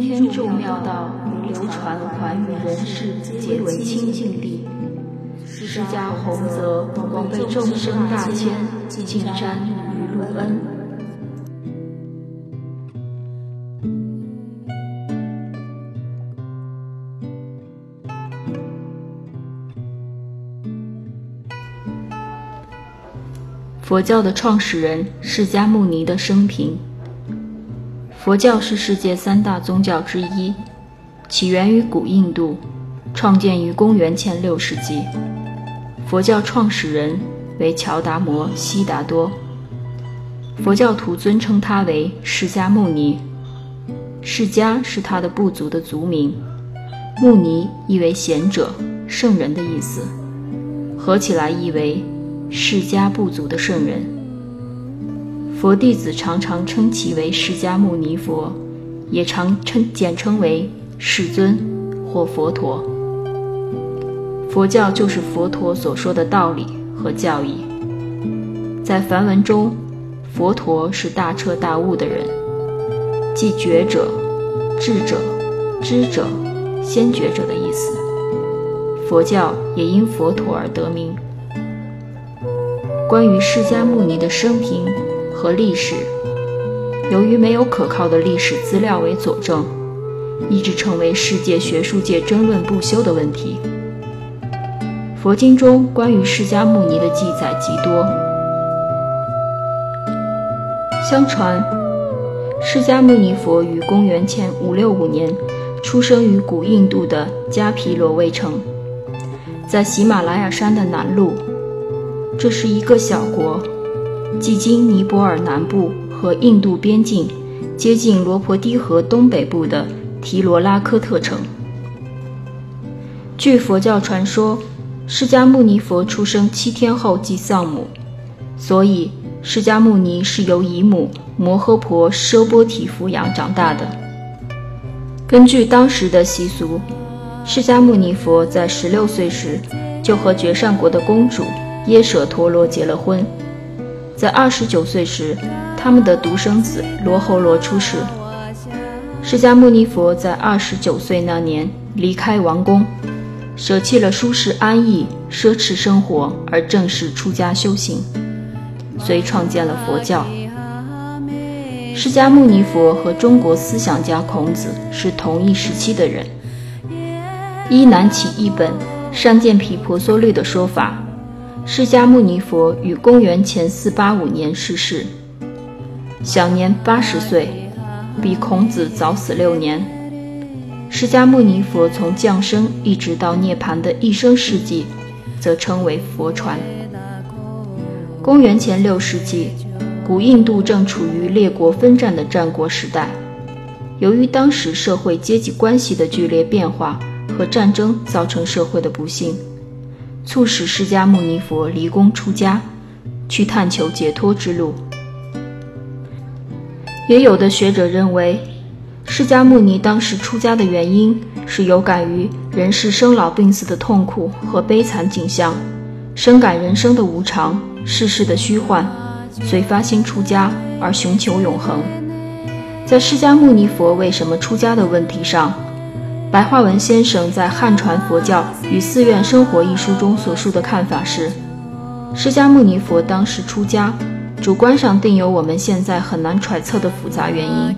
天众妙道流传寰宇人世，皆为清净地。释迦弘则广被众生大千，尽瞻于卢恩。佛教的创始人释迦牟尼的生平。佛教是世界三大宗教之一，起源于古印度，创建于公元前六世纪。佛教创始人为乔达摩悉达多，佛教徒尊称他为释迦牟尼。释迦是他的部族的族名，牟尼意为贤者、圣人的意思，合起来意为。释迦部族的圣人，佛弟子常常称其为释迦牟尼佛，也常称简称为世尊或佛陀。佛教就是佛陀所说的道理和教义。在梵文中，佛陀是大彻大悟的人，即觉者、智者、知者、先觉者的意思。佛教也因佛陀而得名。关于释迦牟尼的生平和历史，由于没有可靠的历史资料为佐证，一直成为世界学术界争论不休的问题。佛经中关于释迦牟尼的记载极多。相传，释迦牟尼佛于公元前五六五年出生于古印度的迦毗罗卫城，在喜马拉雅山的南麓。这是一个小国，即今尼泊尔南部和印度边境，接近罗婆堤河东北部的提罗拉科特城。据佛教传说，释迦牟尼佛出生七天后即丧母，所以释迦牟尼是由姨母摩诃婆奢波提抚养长大的。根据当时的习俗，释迦牟尼佛在十六岁时就和绝善国的公主。耶舍陀罗结了婚，在二十九岁时，他们的独生子罗侯罗出世。释迦牟尼佛在二十九岁那年离开王宫，舍弃了舒适安逸、奢侈生活，而正式出家修行，遂创建了佛教。释迦牟尼佛和中国思想家孔子是同一时期的人。依南起译本《善见毗婆娑律》的说法。释迦牟尼佛于公元前四八五年逝世，享年八十岁，比孔子早死六年。释迦牟尼佛从降生一直到涅槃的一生事迹，则称为佛传。公元前六世纪，古印度正处于列国分战的战国时代，由于当时社会阶级关系的剧烈变化和战争造成社会的不幸。促使释迦牟尼佛离宫出家，去探求解脱之路。也有的学者认为，释迦牟尼当时出家的原因是有感于人世生老病死的痛苦和悲惨景象，深感人生的无常、世事的虚幻，遂发心出家而寻求永恒。在释迦牟尼佛为什么出家的问题上。白话文先生在《汉传佛教与寺院生活》一书中所述的看法是：释迦牟尼佛当时出家，主观上定有我们现在很难揣测的复杂原因，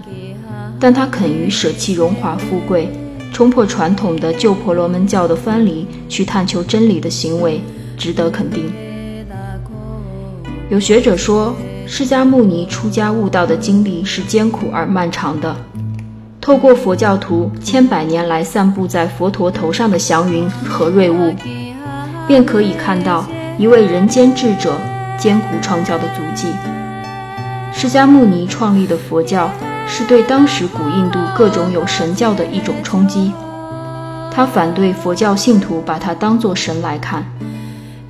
但他肯于舍弃荣华富贵，冲破传统的旧婆罗门教的藩篱，去探求真理的行为，值得肯定。有学者说，释迦牟尼出家悟道的经历是艰苦而漫长的。透过佛教徒千百年来散布在佛陀头上的祥云和瑞雾，便可以看到一位人间智者艰苦创教的足迹。释迦牟尼创立的佛教是对当时古印度各种有神教的一种冲击，他反对佛教信徒把他当作神来看。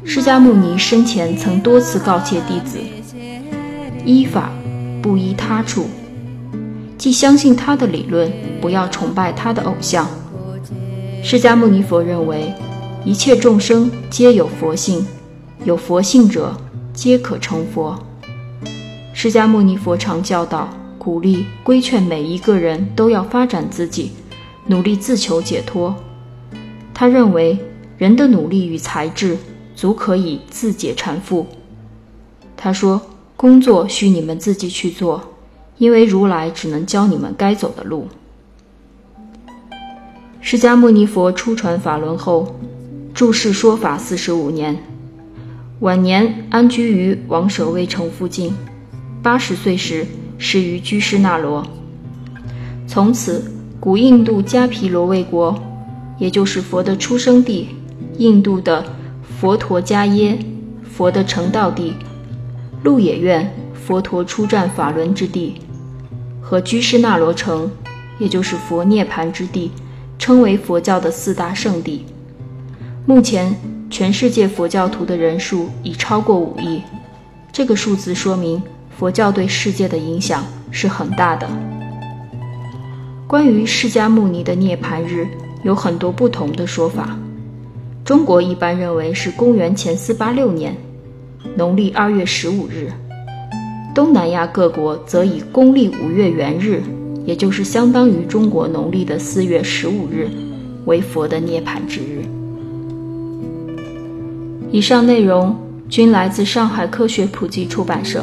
释迦牟尼生前曾多次告诫弟子：依法不依他处。既相信他的理论，不要崇拜他的偶像。释迦牟尼佛认为，一切众生皆有佛性，有佛性者皆可成佛。释迦牟尼佛常教导：鼓励、规劝每一个人都要发展自己，努力自求解脱。他认为人的努力与才智足可以自解缠缚。他说：“工作需你们自己去做，因为如来只能教你们该走的路。”释迦牟尼佛出传法轮后，住世说法四十五年，晚年安居于王舍卫城附近。八十岁时逝于居士那罗。从此，古印度迦毗罗卫国。也就是佛的出生地，印度的佛陀迦耶，佛的成道地，鹿野苑，佛陀出战法轮之地，和居士那罗城，也就是佛涅盘之地，称为佛教的四大圣地。目前，全世界佛教徒的人数已超过五亿，这个数字说明佛教对世界的影响是很大的。关于释迦牟尼的涅盘日。有很多不同的说法，中国一般认为是公元前四八六年，农历二月十五日；东南亚各国则以公历五月元日，也就是相当于中国农历的四月十五日，为佛的涅槃之日。以上内容均来自上海科学普及出版社。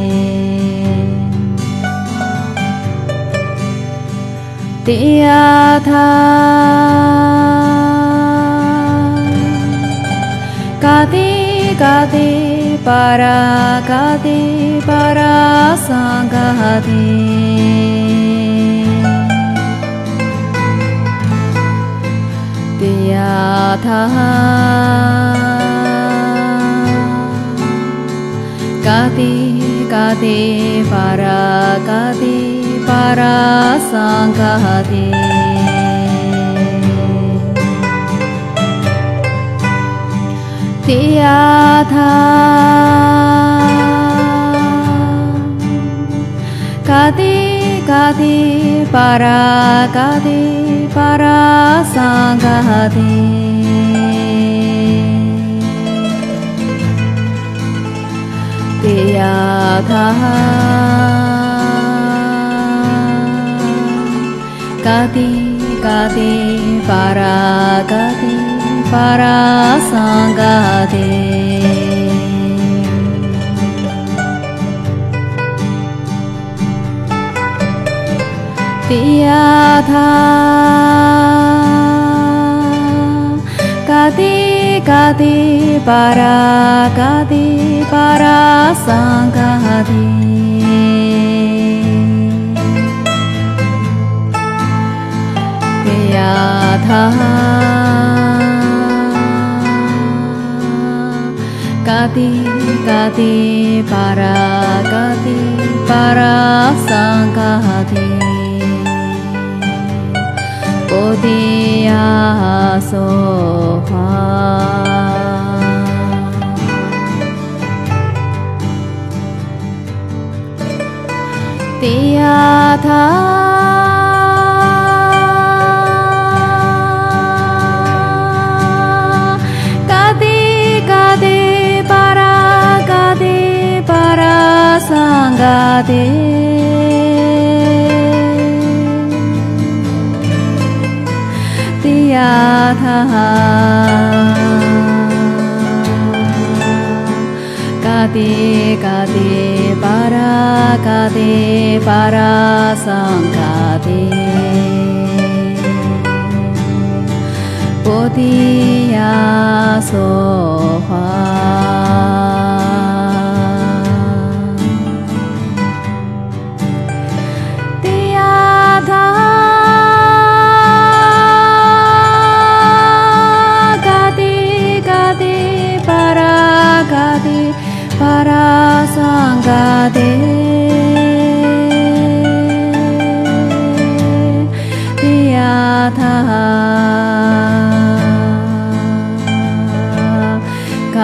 कति कति पर कति परसङ्गहतिया कति कति पर कति। parasanghate te atha kate kate para kate parasanghate te atha কাঁদে কাঁদে পারা কাঁদে পারা সাঙ্গাদে। তিয়াধা কাঁদে কাঁদে পারা কাঁদে পারা সাঙ্গাদে। 呀他，嘎滴嘎滴巴拉嘎滴巴拉桑嘎滴，波提呀娑哈。地呀他。地呀他，嘎地嘎地巴拉，嘎地巴拉桑嘎地，菩提呀梭。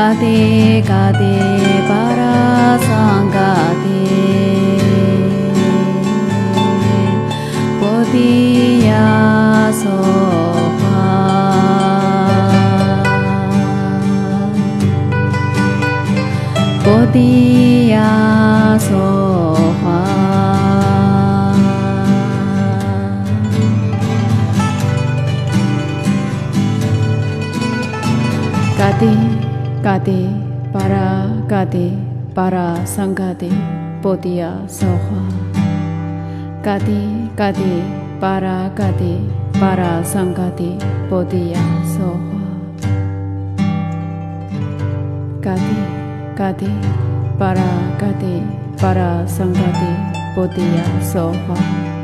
गाते गाते पारा गा गाते सो gade para gade para sangade podia soha gade gade para gade para sangade podia soha gade gade para gade para sangade podia soha